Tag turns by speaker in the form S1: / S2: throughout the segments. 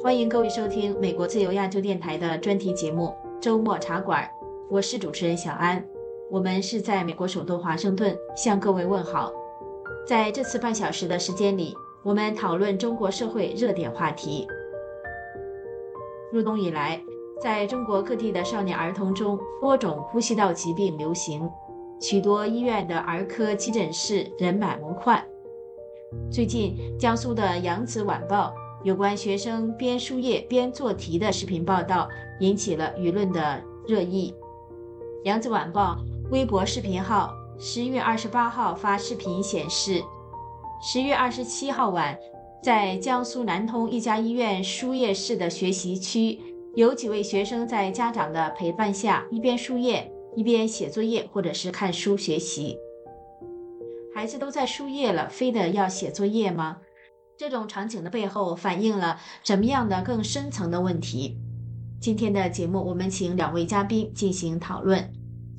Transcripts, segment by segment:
S1: 欢迎各位收听美国自由亚洲电台的专题节目《周末茶馆》，我是主持人小安。我们是在美国首都华盛顿向各位问好。在这次半小时的时间里，我们讨论中国社会热点话题。入冬以来，在中国各地的少年儿童中，多种呼吸道疾病流行，许多医院的儿科急诊室人满为患。最近，江苏的《扬子晚报》有关学生边输液边做题的视频报道引起了舆论的热议。《扬子晚报》微博视频号十月二十八号发视频显示，十月二十七号晚，在江苏南通一家医院输液室的学习区，有几位学生在家长的陪伴下，一边输液一边写作业或者是看书学习。孩子都在输液了，非得要写作业吗？这种场景的背后反映了什么样的更深层的问题？今天的节目，我们请两位嘉宾进行讨论。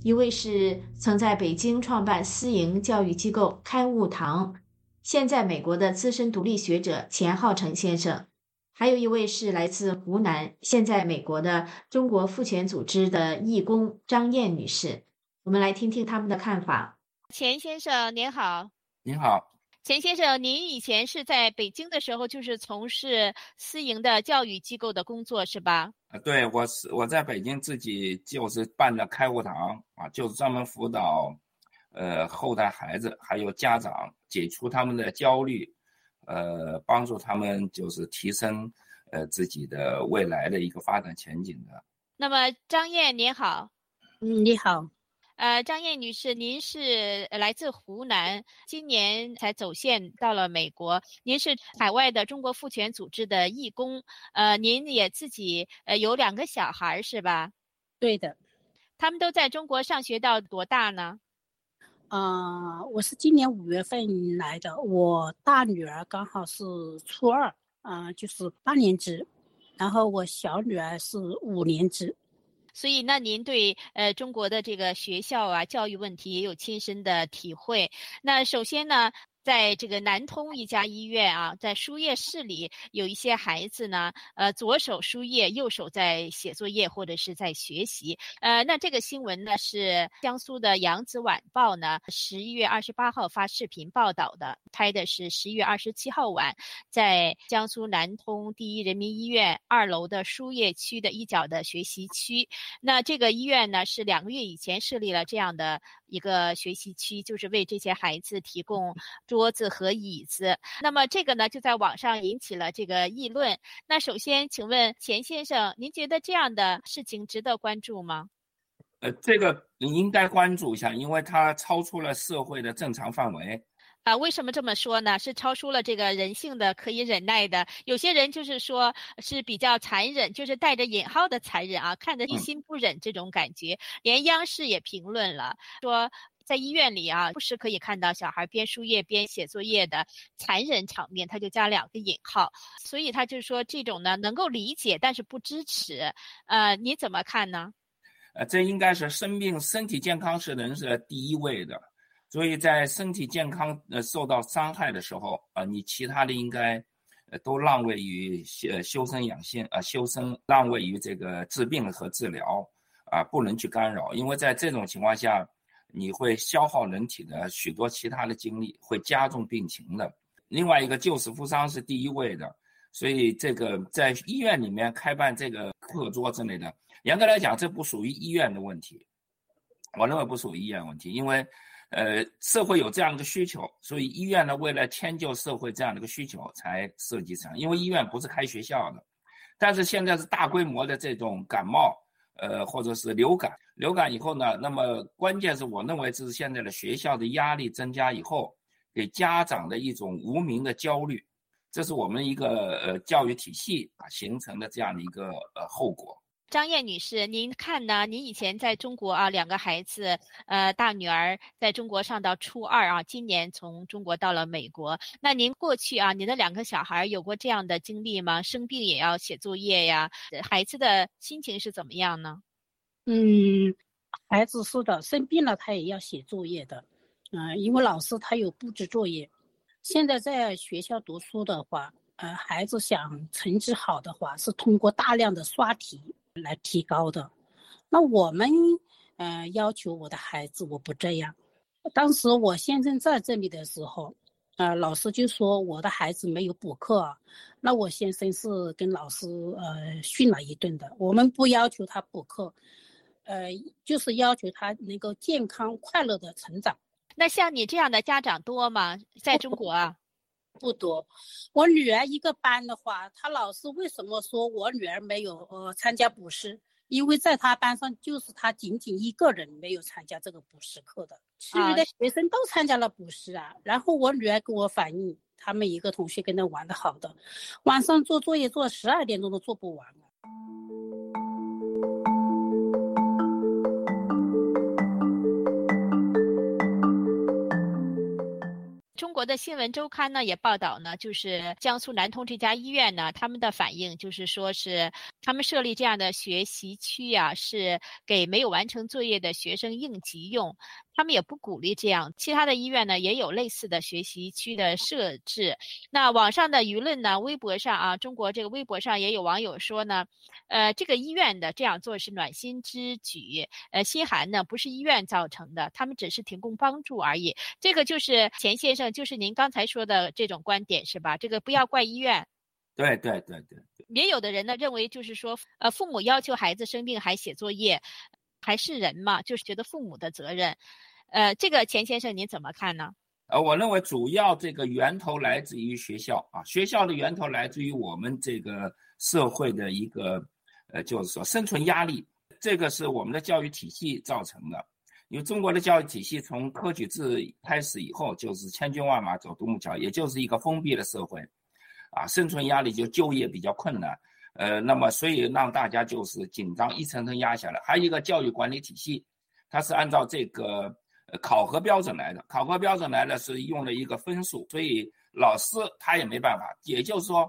S1: 一位是曾在北京创办私营教育机构开悟堂，现在美国的资深独立学者钱浩成先生；还有一位是来自湖南，现在美国的中国妇权组织的义工张燕女士。我们来听听他们的看法。
S2: 钱先生您好，
S3: 您好，
S2: 钱先生，您以前是在北京的时候就是从事私营的教育机构的工作是吧？
S3: 啊，对，我是我在北京自己就是办的开悟堂啊，就是专门辅导，呃，后代孩子还有家长解除他们的焦虑，呃，帮助他们就是提升呃自己的未来的一个发展前景的。
S2: 那么张燕您好，
S4: 嗯，你好。
S2: 呃，张燕女士，您是来自湖南，今年才走线到了美国。您是海外的中国妇权组织的义工，呃，您也自己呃有两个小孩是吧？
S4: 对的。
S2: 他们都在中国上学到多大呢？
S4: 啊，我是今年五月份来的，我大女儿刚好是初二，啊，就是八年级，然后我小女儿是五年级。
S2: 所以，那您对呃中国的这个学校啊教育问题也有亲身的体会。那首先呢？在这个南通一家医院啊，在输液室里有一些孩子呢，呃，左手输液，右手在写作业或者是在学习。呃，那这个新闻呢是江苏的《扬子晚报》呢十一月二十八号发视频报道的，拍的是十一月二十七号晚，在江苏南通第一人民医院二楼的输液区的一角的学习区。那这个医院呢是两个月以前设立了这样的。一个学习区就是为这些孩子提供桌子和椅子，那么这个呢就在网上引起了这个议论。那首先，请问钱先生，您觉得这样的事情值得关注吗？
S3: 呃，这个你应该关注一下，因为它超出了社会的正常范围。
S2: 啊，为什么这么说呢？是超出了这个人性的可以忍耐的。有些人就是说是比较残忍，就是带着引号的残忍啊，看着一心不忍这种感觉。连央视也评论了，说在医院里啊，不时可以看到小孩边输液边写作业的残忍场面，他就加两个引号。所以他就说这种呢能够理解，但是不支持。呃，你怎么看呢？
S3: 呃，这应该是生病、身体健康是人是第一位的。所以在身体健康呃受到伤害的时候啊，你其他的应该，呃都让位于呃修身养性啊，修身让位于这个治病和治疗啊，不能去干扰，因为在这种情况下，你会消耗人体的许多其他的精力，会加重病情的。另外一个救死扶伤是第一位的，所以这个在医院里面开办这个课桌之类的，严格来讲，这不属于医院的问题，我认为不属于医院问题，因为。呃，社会有这样一个需求，所以医院呢，为了迁就社会这样的一个需求，才设计成。因为医院不是开学校的，但是现在是大规模的这种感冒，呃，或者是流感。流感以后呢，那么关键是我认为这是现在的学校的压力增加以后，给家长的一种无名的焦虑，这是我们一个呃教育体系啊形成的这样的一个呃后果。
S2: 张燕女士，您看呢？您以前在中国啊，两个孩子，呃，大女儿在中国上到初二啊，今年从中国到了美国。那您过去啊，您的两个小孩有过这样的经历吗？生病也要写作业呀？孩子的心情是怎么样呢？
S4: 嗯，孩子是的，生病了他也要写作业的，嗯，因为老师他有布置作业。现在在学校读书的话，呃，孩子想成绩好的话，是通过大量的刷题来提高的。那我们，呃，要求我的孩子，我不这样。当时我先生在这里的时候，呃，老师就说我的孩子没有补课，那我先生是跟老师呃训了一顿的。我们不要求他补课，呃，就是要求他能够健康快乐的成长。
S2: 那像你这样的家长多吗？在中国啊，
S4: 不多。我女儿一个班的话，她老师为什么说我女儿没有呃参加补习？因为在她班上，就是她仅仅一个人没有参加这个补习课的，其余的学生都参加了补习啊。然后我女儿跟我反映，他们一个同学跟她玩的好的，晚上做作业做十二点钟都做不完
S2: 我的新闻周刊呢也报道呢，就是江苏南通这家医院呢，他们的反应就是说是他们设立这样的学习区呀，是给没有完成作业的学生应急用。他们也不鼓励这样，其他的医院呢也有类似的学习区的设置。那网上的舆论呢，微博上啊，中国这个微博上也有网友说呢，呃，这个医院的这样做是暖心之举，呃，心寒呢不是医院造成的，他们只是提供帮助而已。这个就是钱先生，就是您刚才说的这种观点是吧？这个不要怪医院。
S3: 对对对对。
S2: 也有的人呢认为就是说，呃，父母要求孩子生病还写作业，还是人嘛，就是觉得父母的责任。呃，这个钱先生您怎么看呢？
S3: 呃，我认为主要这个源头来自于学校啊，学校的源头来自于我们这个社会的一个，呃，就是说生存压力，这个是我们的教育体系造成的。因为中国的教育体系从科举制开始以后，就是千军万马走独木桥，也就是一个封闭的社会，啊，生存压力就就业比较困难，呃，那么所以让大家就是紧张一层层压下来。还有一个教育管理体系，它是按照这个。考核标准来的，考核标准来的是用了一个分数，所以老师他也没办法。也就是说，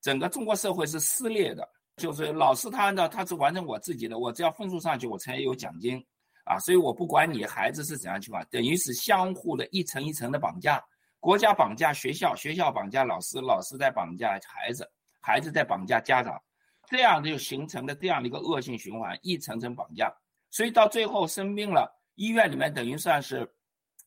S3: 整个中国社会是撕裂的，就是老师他按照他是完成我自己的，我只要分数上去，我才有奖金啊。所以我不管你孩子是怎样情况，等于是相互的一层一层的绑架，国家绑架学校，学校绑架老师，老师在绑架孩子，孩子在绑架家长，这样就形成了这样的一个恶性循环，一层层绑架。所以到最后生病了。医院里面等于算是，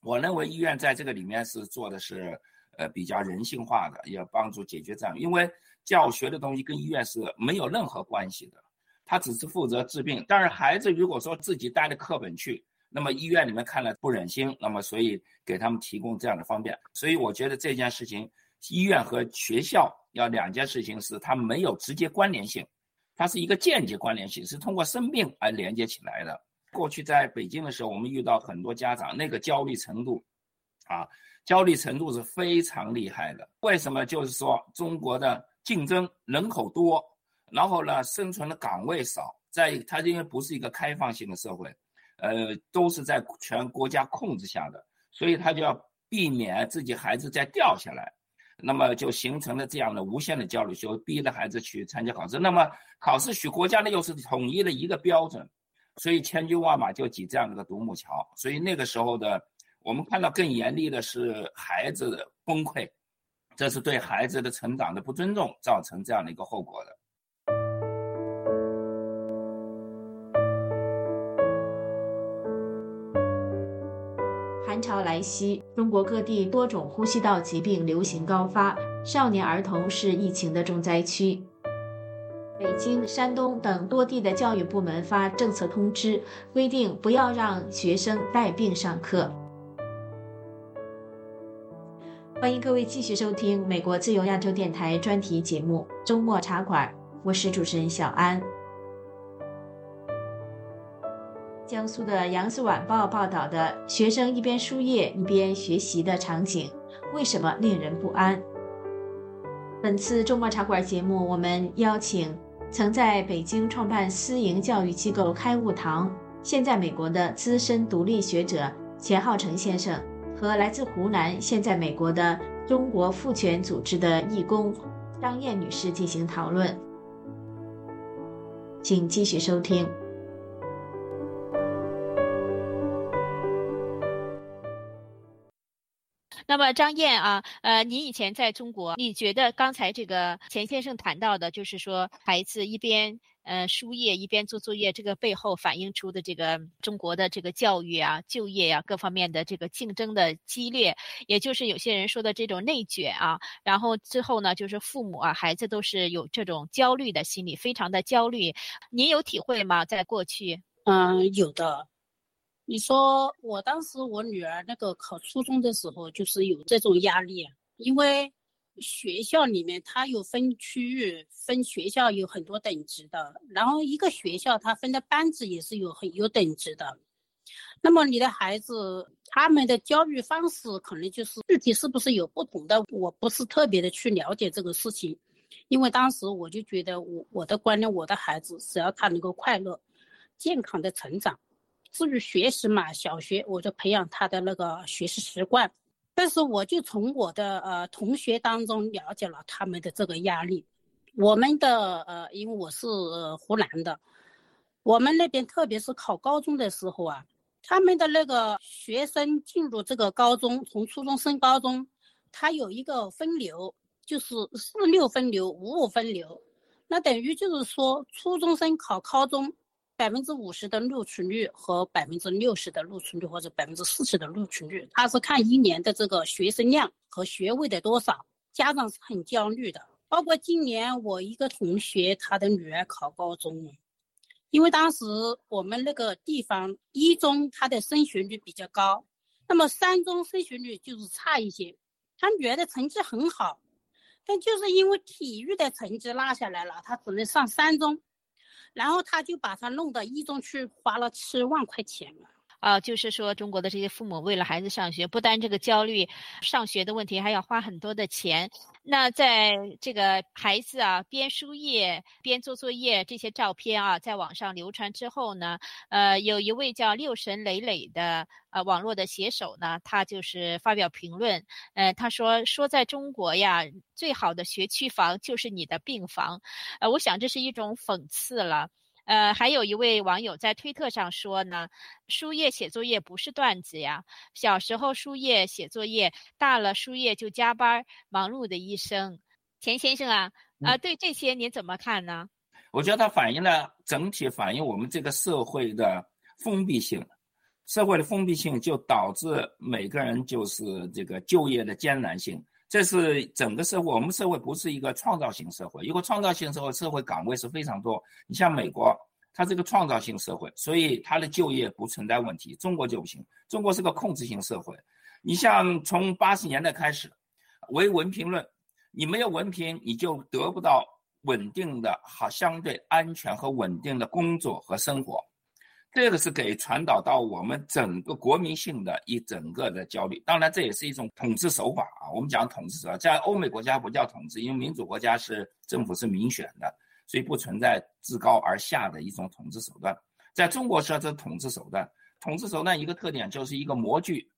S3: 我认为医院在这个里面是做的是，呃，比较人性化的，要帮助解决这样。因为教学的东西跟医院是没有任何关系的，他只是负责治病。但是孩子如果说自己带着课本去，那么医院里面看了不忍心，那么所以给他们提供这样的方便。所以我觉得这件事情，医院和学校要两件事情是它没有直接关联性，它是一个间接关联性，是通过生病而连接起来的。过去在北京的时候，我们遇到很多家长，那个焦虑程度，啊，焦虑程度是非常厉害的。为什么？就是说中国的竞争人口多，然后呢，生存的岗位少，在它因为不是一个开放性的社会，呃，都是在全国家控制下的，所以他就要避免自己孩子再掉下来，那么就形成了这样的无限的焦虑，就逼着孩子去参加考试。那么考试许国家呢又是统一的一个标准。所以千军万马就挤这样的个独木桥，所以那个时候的我们看到更严厉的是孩子的崩溃，这是对孩子的成长的不尊重，造成这样的一个后果的。
S1: 来袭，中国各地多种呼吸道疾病流行高发，少年儿童是疫情的重灾区。北京、山东等多地的教育部门发政策通知，规定不要让学生带病上课。欢迎各位继续收听美国自由亚洲电台专题节目《周末茶馆》，我是主持人小安。江苏的《扬子晚报》报道的学生一边输液一边学习的场景，为什么令人不安？本次周末茶馆节目，我们邀请。曾在北京创办私营教育机构开悟堂，现在美国的资深独立学者钱浩成先生，和来自湖南现在美国的中国父权组织的义工张燕女士进行讨论，请继续收听。
S2: 那么张燕啊，呃，你以前在中国，你觉得刚才这个钱先生谈到的，就是说孩子一边呃输液一边做作业，这个背后反映出的这个中国的这个教育啊、就业呀各方面的这个竞争的激烈，也就是有些人说的这种内卷啊。然后之后呢，就是父母啊、孩子都是有这种焦虑的心理，非常的焦虑。您有体会吗？在过去？
S4: 嗯，有的。你说我当时我女儿那个考初中的时候，就是有这种压力，因为学校里面它有分区域、分学校，有很多等级的。然后一个学校它分的班级也是有很有等级的。那么你的孩子他们的教育方式可能就是具体是不是有不同的？我不是特别的去了解这个事情，因为当时我就觉得我我的观念，我的孩子只要他能够快乐、健康的成长。至于学习嘛，小学我就培养他的那个学习习惯，但是我就从我的呃同学当中了解了他们的这个压力。我们的呃，因为我是湖南的，我们那边特别是考高中的时候啊，他们的那个学生进入这个高中，从初中升高中，他有一个分流，就是四六分流、五五分流，那等于就是说初中生考高中。百分之五十的录取率和百分之六十的录取率，或者百分之四十的录取率，他是看一年的这个学生量和学位的多少，家长是很焦虑的。包括今年我一个同学，他的女儿考高中，因为当时我们那个地方一中他的升学率比较高，那么三中升学率就是差一些。他女儿的成绩很好，但就是因为体育的成绩落下来了，他只能上三中。然后他就把他弄到一中去，花了七万块钱了。
S2: 啊，就是说中国的这些父母为了孩子上学，不单这个焦虑上学的问题，还要花很多的钱。那在这个孩子啊边输液边做作业这些照片啊，在网上流传之后呢，呃，有一位叫六神磊磊的呃网络的写手呢，他就是发表评论，呃，他说说在中国呀，最好的学区房就是你的病房，呃，我想这是一种讽刺了。呃，还有一位网友在推特上说呢，输液写作业不是段子呀。小时候输液写作业，大了输液就加班，忙碌的一生。钱先生啊，啊，对这些您怎么看呢？
S3: 我觉得它反映了整体反映我们这个社会的封闭性，社会的封闭性就导致每个人就是这个就业的艰难性。这是整个社会，我们社会不是一个创造性社会。一个创造性社会，社会岗位是非常多。你像美国，它是个创造性社会，所以它的就业不存在问题。中国就不行，中国是个控制性社会。你像从八十年代开始，唯文凭论，你没有文凭，你就得不到稳定的好、相对安全和稳定的工作和生活。这个是给传导到我们整个国民性的一整个的焦虑，当然这也是一种统治手法啊。我们讲统治手法，在欧美国家不叫统治，因为民主国家是政府是民选的，所以不存在自高而下的一种统治手段。在中国说这统治手段，统治手段一个特点就是一个模具，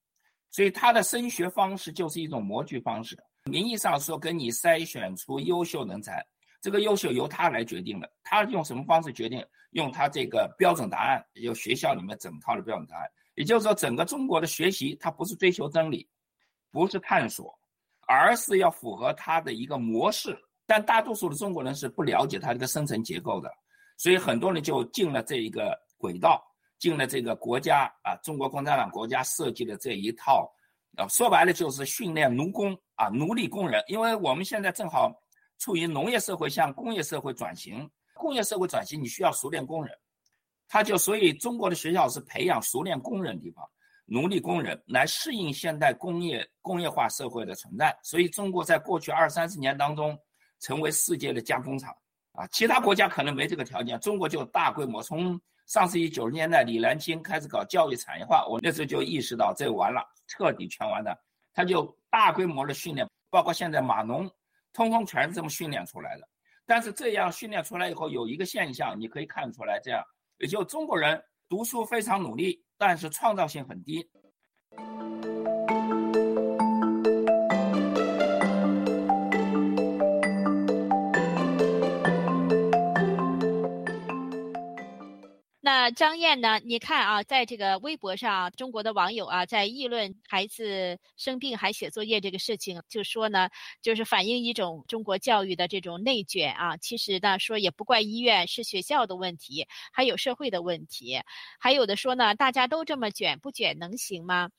S3: 所以它的升学方式就是一种模具方式，名义上说跟你筛选出优秀人才。这个优秀由他来决定的，他用什么方式决定？用他这个标准答案，有学校里面整套的标准答案。也就是说，整个中国的学习，它不是追求真理，不是探索，而是要符合它的一个模式。但大多数的中国人是不了解它这个生成结构的，所以很多人就进了这一个轨道，进了这个国家啊，中国共产党国家设计的这一套，啊，说白了就是训练奴工啊，奴隶工人。因为我们现在正好。处于农业社会向工业社会转型，工业社会转型你需要熟练工人，他就所以中国的学校是培养熟练工人的地方，奴隶工人来适应现代工业工业化社会的存在。所以中国在过去二三十年当中成为世界的加工厂啊，其他国家可能没这个条件，中国就大规模从上世纪九十年代李兰清开始搞教育产业化，我那时候就意识到这完了，彻底全完了，他就大规模的训练，包括现在码农。通通全是这么训练出来的，但是这样训练出来以后，有一个现象，你可以看出来，这样也就中国人读书非常努力，但是创造性很低。
S2: 那张燕呢？你看啊，在这个微博上，中国的网友啊，在议论孩子生病还写作业这个事情，就说呢，就是反映一种中国教育的这种内卷啊。其实呢，说也不怪医院，是学校的问题，还有社会的问题。还有的说呢，大家都这么卷，不卷能行吗？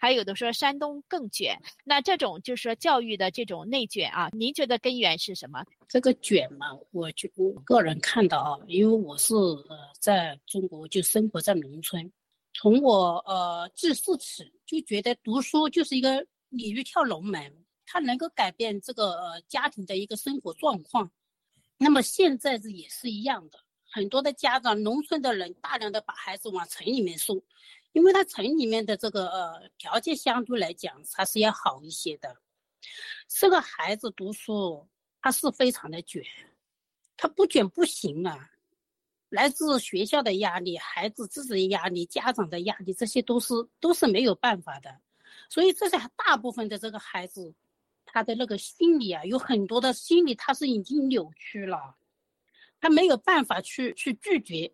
S2: 还有的说山东更卷，那这种就是说教育的这种内卷啊，您觉得根源是什么？
S4: 这个卷嘛，我就我个人看到啊，因为我是呃在中国就生活在农村，从我呃记事起就觉得读书就是一个鲤鱼跳龙门，它能够改变这个呃家庭的一个生活状况。那么现在这也是一样的，很多的家长，农村的人大量的把孩子往城里面送。因为他城里面的这个呃条件相对来讲，他是要好一些的。这个孩子读书，他是非常的卷，他不卷不行啊。来自学校的压力、孩子自己的压力、家长的压力，这些都是都是没有办法的。所以这些大部分的这个孩子，他的那个心理啊，有很多的心理他是已经扭曲了，他没有办法去去拒绝。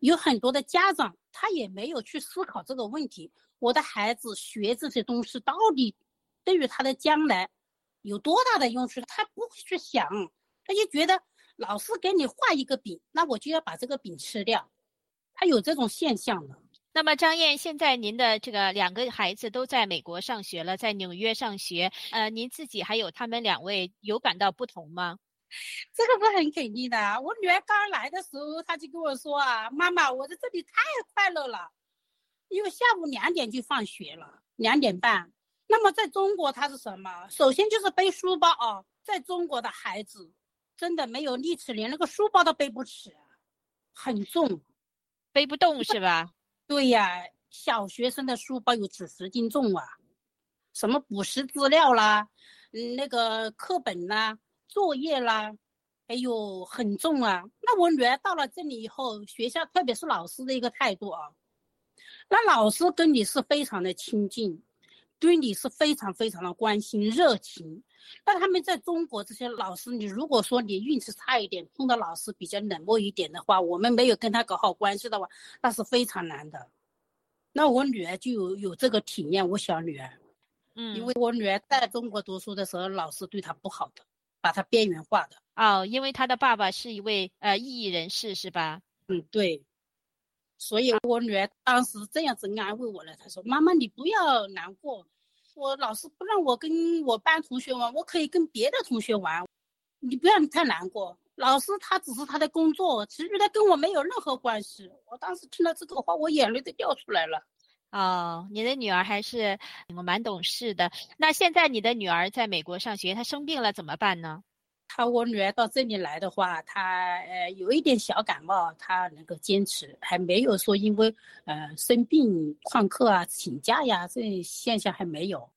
S4: 有很多的家长。他也没有去思考这个问题，我的孩子学这些东西到底对于他的将来有多大的用处？他不会去想，他就觉得老师给你画一个饼，那我就要把这个饼吃掉。他有这种现象的。
S2: 那么张燕，现在您的这个两个孩子都在美国上学了，在纽约上学，呃，您自己还有他们两位有感到不同吗？
S4: 这个是很肯定的。我女儿刚来的时候，她就跟我说啊：“妈妈，我在这里太快乐了，因为下午两点就放学了，两点半。那么在中国，它是什么？首先就是背书包啊，在中国的孩子真的没有力气，连那个书包都背不起，很重，
S2: 背不动是吧？
S4: 对呀，小学生的书包有几十斤重啊，什么补习资料啦，嗯，那个课本啦。”作业啦，哎呦，很重啊！那我女儿到了这里以后，学校特别是老师的一个态度啊，那老师跟你是非常的亲近，对你是非常非常的关心热情。那他们在中国这些老师，你如果说你运气差一点，碰到老师比较冷漠一点的话，我们没有跟他搞好关系的话，那是非常难的。那我女儿就有有这个体验，我小女儿，
S2: 嗯，
S4: 因为我女儿在中国读书的时候，老师对她不好的。把他边缘化的
S2: 哦，因为他的爸爸是一位呃异议人士，是吧？
S4: 嗯，对。所以我女儿当时这样子安慰我了，她说：“妈妈，你不要难过，我老师不让我跟我班同学玩，我可以跟别的同学玩，你不要太难过。老师他只是他的工作，其余的跟我没有任何关系。”我当时听到这个话，我眼泪都掉出来了。
S2: 哦，你的女儿还是我蛮懂事的。那现在你的女儿在美国上学，她生病了怎么办呢？
S4: 她我女儿到这里来的话，她呃有一点小感冒，她能够坚持，还没有说因为呃生病旷课啊、请假呀，这现象还没有。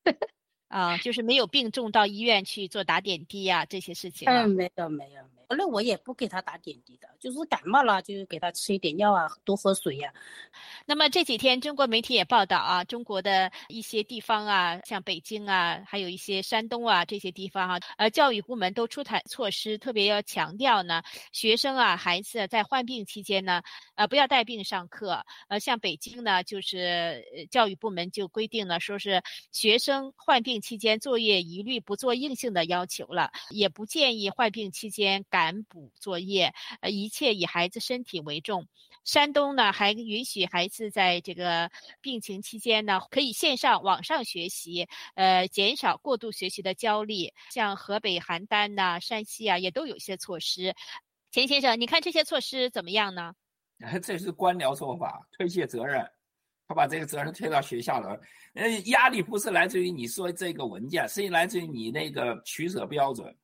S2: 啊，就是没有病重到医院去做打点滴呀这些事情。
S4: 嗯，没有没有。那我也不给他打点滴的，就是感冒了就给他吃一点药啊，多喝水呀。
S2: 那么这几天中国媒体也报道啊，中国的一些地方啊，像北京啊，还有一些山东啊这些地方哈，呃，教育部门都出台措施，特别要强调呢，学生啊，孩子在患病期间呢，呃，不要带病上课。呃，像北京呢，就是教育部门就规定了，说是学生患病期间作业一律不做硬性的要求了，也不建议患病期间改。赶补作业，呃，一切以孩子身体为重。山东呢，还允许孩子在这个病情期间呢，可以线上、网上学习，呃，减少过度学习的焦虑。像河北邯郸呐、山西啊，也都有一些措施。钱先生，你看这些措施怎么样呢？
S3: 这是官僚做法，推卸责任，他把这个责任推到学校了。呃，压力不是来自于你说这个文件，是来自于你那个取舍标准。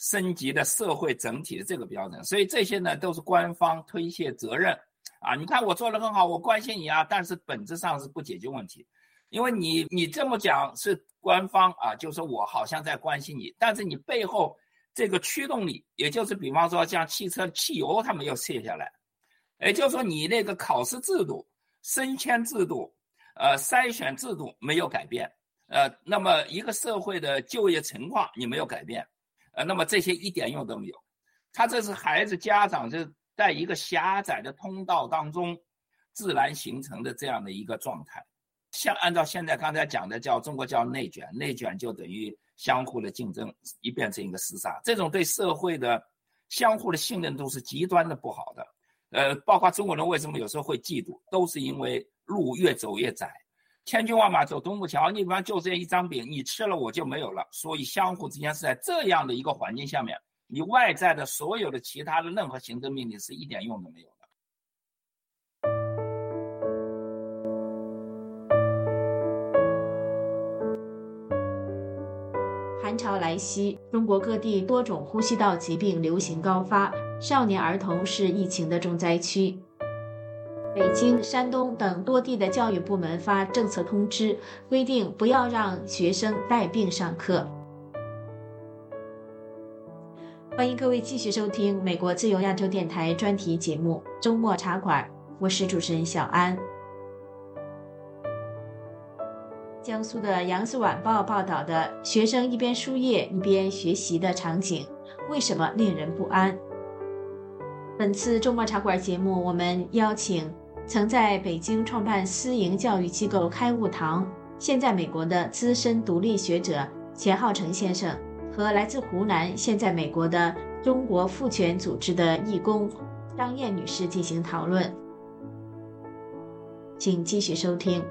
S3: 升级的社会整体的这个标准，所以这些呢都是官方推卸责任啊！你看我做的很好，我关心你啊，但是本质上是不解决问题，因为你你这么讲是官方啊，就是我好像在关心你，但是你背后这个驱动力，也就是比方说像汽车汽油它没有卸下来，也就是说你那个考试制度、升迁制度、呃筛选制度没有改变，呃，那么一个社会的就业情况你没有改变。那么这些一点用都没有，他这是孩子家长就在一个狭窄的通道当中，自然形成的这样的一个状态。像按照现在刚才讲的叫中国叫内卷，内卷就等于相互的竞争，一变成一个厮杀，这种对社会的相互的信任度是极端的不好的。呃，包括中国人为什么有时候会嫉妒，都是因为路越走越窄，千军万马走独木桥，你比方就这一张饼，你吃了我就没有了，所以相互之间是在这样的一个环境下面，你外在的所有的其他的任何行政命令是一点用都没有的。
S1: 寒潮来袭，中国各地多种呼吸道疾病流行高发，少年儿童是疫情的重灾区。北京、山东等多地的教育部门发政策通知，规定不要让学生带病上课。欢迎各位继续收听美国自由亚洲电台专题节目《周末茶馆》，我是主持人小安。江苏的扬子晚报报道的学生一边输液一边学习的场景，为什么令人不安？本次周末茶馆节目，我们邀请曾在北京创办私营教育机构开悟堂，现在美国的资深独立学者钱浩成先生，和来自湖南现在美国的中国妇权组织的义工张燕女士进行讨论，请继续收听。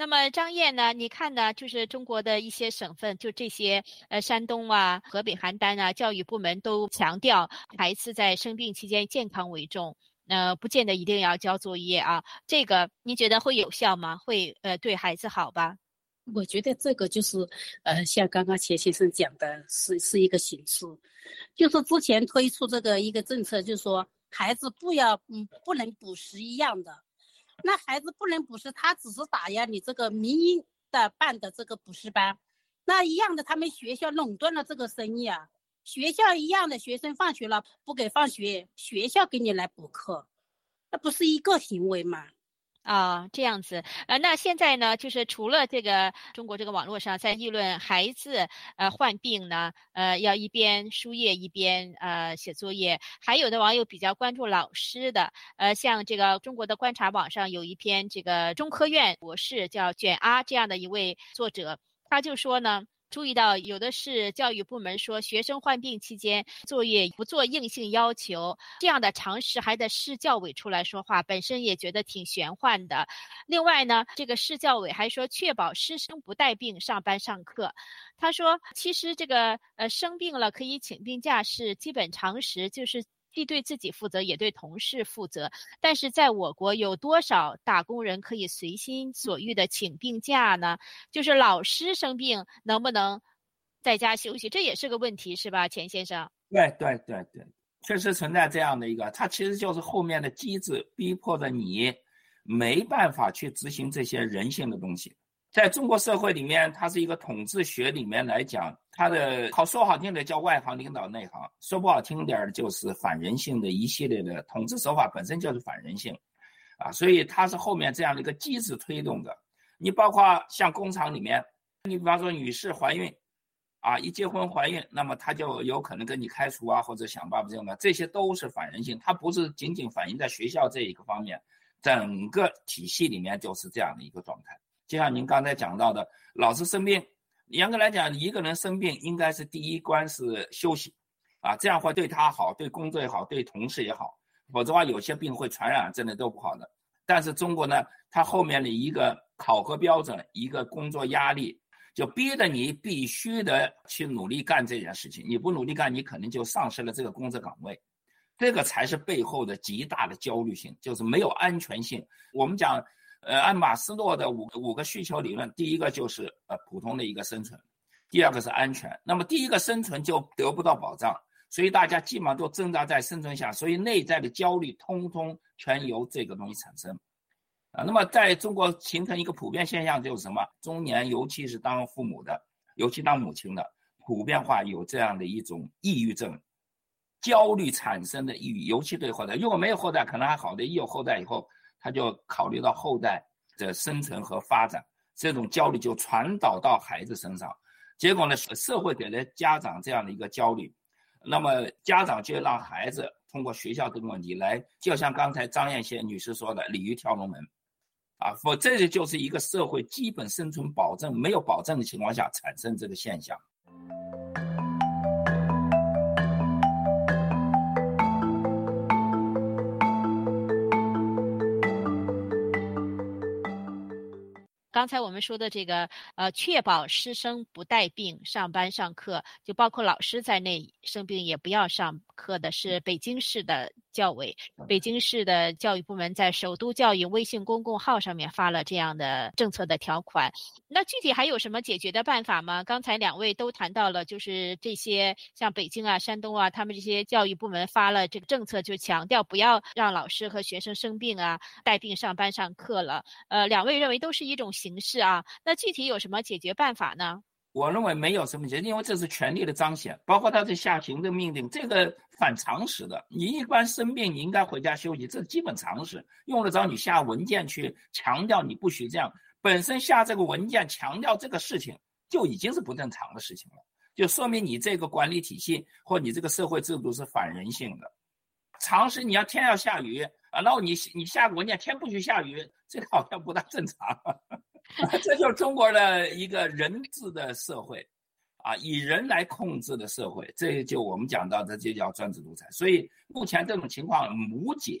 S2: 那么张燕呢？你看呢？就是中国的一些省份，就这些呃，山东啊、河北邯郸啊，教育部门都强调孩子在生病期间健康为重，呃，不见得一定要交作业啊。这个你觉得会有效吗？会呃对孩子好吧？
S4: 我觉得这个就是呃，像刚刚钱先生讲的，是是一个形式，就是之前推出这个一个政策，就是说孩子不要嗯不能补食一样的。那孩子不能补习，他只是打压你这个民营的办的这个补习班，那一样的，他们学校垄断了这个生意啊。学校一样的学生放学了不给放学，学校给你来补课，那不是一个行为吗？
S2: 啊，这样子，呃，那现在呢，就是除了这个中国这个网络上在议论孩子呃患病呢，呃要一边输液一边呃写作业，还有的网友比较关注老师的，呃，像这个中国的观察网上有一篇这个中科院博士叫卷阿这样的一位作者，他就说呢。注意到，有的是教育部门说，学生患病期间作业不做硬性要求，这样的常识还得市教委出来说话，本身也觉得挺玄幻的。另外呢，这个市教委还说，确保师生不带病上班上课。他说，其实这个呃生病了可以请病假是基本常识，就是。既对自己负责，也对同事负责。但是在我国，有多少打工人可以随心所欲的请病假呢？就是老师生病，能不能在家休息？这也是个问题，是吧，钱先生？
S3: 对对对对，确实存在这样的一个，它其实就是后面的机制逼迫着你没办法去执行这些人性的东西。在中国社会里面，它是一个统治学里面来讲，它的好说好听的叫外行领导内行，说不好听点儿就是反人性的一系列的统治手法本身就是反人性，啊，所以它是后面这样的一个机制推动的。你包括像工厂里面，你比方说女士怀孕，啊，一结婚怀孕，那么她就有可能跟你开除啊，或者想办法这样的，这些都是反人性。它不是仅仅反映在学校这一个方面，整个体系里面就是这样的一个状态。就像您刚才讲到的，老是生病，严格来讲，一个人生病应该是第一关是休息，啊，这样会对他好，对工作也好，对同事也好。否则话，有些病会传染，真的都不好的。但是中国呢，它后面的一个考核标准，一个工作压力，就逼得你必须得去努力干这件事情。你不努力干，你可能就丧失了这个工作岗位。这个才是背后的极大的焦虑性，就是没有安全性。我们讲。呃，按马斯洛的五五个需求理论，第一个就是呃普通的一个生存，第二个是安全。那么第一个生存就得不到保障，所以大家基本上都挣扎在生存下，所以内在的焦虑通通全由这个东西产生。啊，那么在中国形成一个普遍现象就是什么？中年尤其是当父母的，尤其当母亲的，普遍化有这样的一种抑郁症，焦虑产生的抑郁，尤其对后代。如果没有后代，可能还好的；一有后代以后，他就考虑到后代的生存和发展，这种焦虑就传导到孩子身上，结果呢，社会给了家长这样的一个焦虑，那么家长就让孩子通过学校这个问题来，就像刚才张艳贤女士说的，鲤鱼跳龙门，啊，否这个就是一个社会基本生存保证没有保证的情况下产生这个现象。
S2: 刚才我们说的这个，呃，确保师生不带病上班上课，就包括老师在内，生病也不要上课的，是北京市的教委。北京市的教育部门在首都教育微信公共号上面发了这样的政策的条款。那具体还有什么解决的办法吗？刚才两位都谈到了，就是这些像北京啊、山东啊，他们这些教育部门发了这个政策，就强调不要让老师和学生生病啊，带病上班上课了。呃，两位认为都是一种形。形式啊，那具体有什么解决办法呢？
S3: 我认为没有什么解，因为这是权力的彰显，包括他在下行政命令，这个反常识的。你一般生病，你应该回家休息，这是基本常识。用得着你下文件去强调你不许这样？本身下这个文件强调这个事情，就已经是不正常的事情了，就说明你这个管理体系或你这个社会制度是反人性的。常识，你要天要下雨啊，那你你下个文件天不许下雨，这个好像不大正常。这就是中国的一个人治的社会，啊，以人来控制的社会，这就我们讲到的就叫专制独裁。所以目前这种情况无解，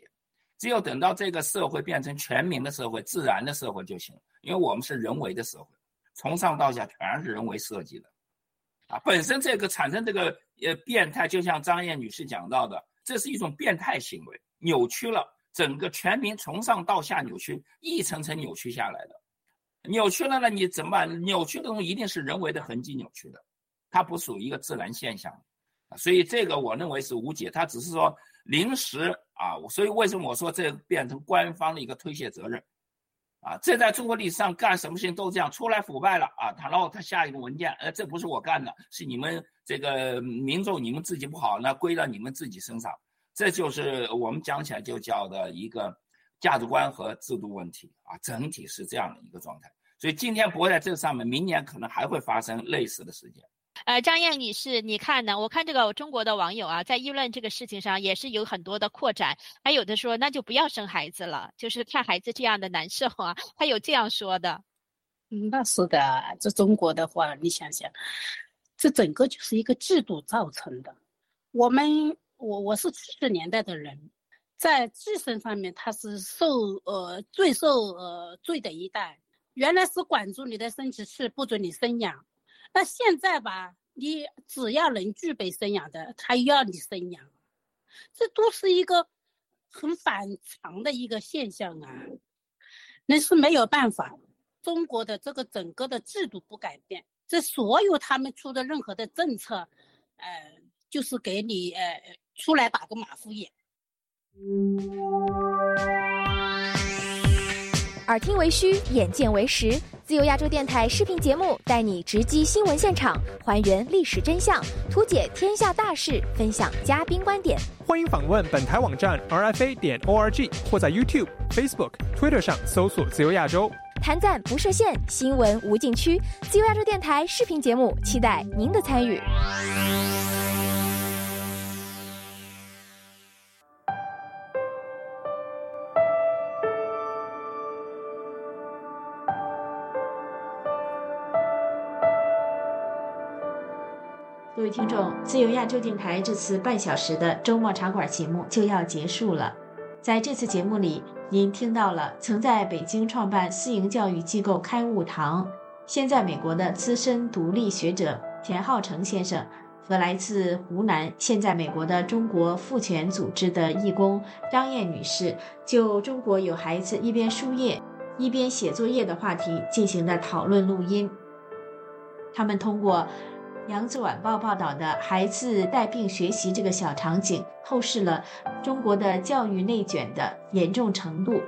S3: 只有等到这个社会变成全民的社会、自然的社会就行了。因为我们是人为的社会，从上到下全是人为设计的，啊，本身这个产生这个呃变态，就像张燕女士讲到的，这是一种变态行为，扭曲了整个全民从上到下扭曲，一层层扭曲下来的。扭曲了呢？你怎么办？扭曲的东西一定是人为的痕迹扭曲的，它不属于一个自然现象，所以这个我认为是无解。它只是说临时啊，所以为什么我说这变成官方的一个推卸责任？啊，这在中国历史上干什么事情都这样，出来腐败了啊，他然后他下一个文件，呃，这不是我干的，是你们这个民众你们自己不好，那归到你们自己身上，这就是我们讲起来就叫的一个。价值观和制度问题啊，整体是这样的一个状态。所以今天不会在这上面，明年可能还会发生类似的事件。
S2: 呃，张燕女士，你看呢？我看这个中国的网友啊，在议论这个事情上也是有很多的扩展，还有的说那就不要生孩子了，就是看孩子这样的难受啊，还有这样说的。
S4: 嗯，那是的，这中国的话，你想想，这整个就是一个制度造成的。我们，我我是七十年代的人。在计生上面，他是受呃最受呃罪的一代。原来是管住你的生殖器，不准你生养。那现在吧，你只要能具备生养的，他要你生养，这都是一个很反常的一个现象啊。那是没有办法，中国的这个整个的制度不改变，这所有他们出的任何的政策，呃，就是给你呃出来打个马虎眼。
S5: 耳听为虚，眼见为实。自由亚洲电台视频节目带你直击新闻现场，还原历史真相，图解天下大事，分享嘉宾观点。
S6: 欢迎访问本台网站 rfa 点 org，或在 YouTube、Facebook、Twitter 上搜索“自由亚洲”。
S5: 谈赞不设限，新闻无禁区。自由亚洲电台视频节目，期待您的参与。
S1: 听众，自由亚洲电台这次半小时的周末茶馆节目就要结束了。在这次节目里，您听到了曾在北京创办私营教育机构开悟堂，现在美国的资深独立学者田浩成先生，和来自湖南、现在美国的中国妇权组织的义工张燕女士，就中国有孩子一边输液一边写作业的话题进行的讨论录音。他们通过。扬子晚报报道的孩子带病学习这个小场景，透视了中国的教育内卷的严重程度。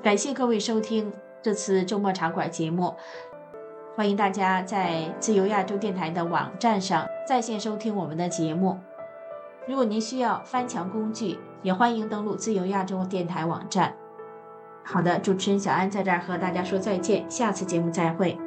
S1: 感谢各位收听这次周末茶馆节目，欢迎大家在自由亚洲电台的网站上在线收听我们的节目。如果您需要翻墙工具，也欢迎登录自由亚洲电台网站。好的，主持人小安在这儿和大家说再见，下次节目再会。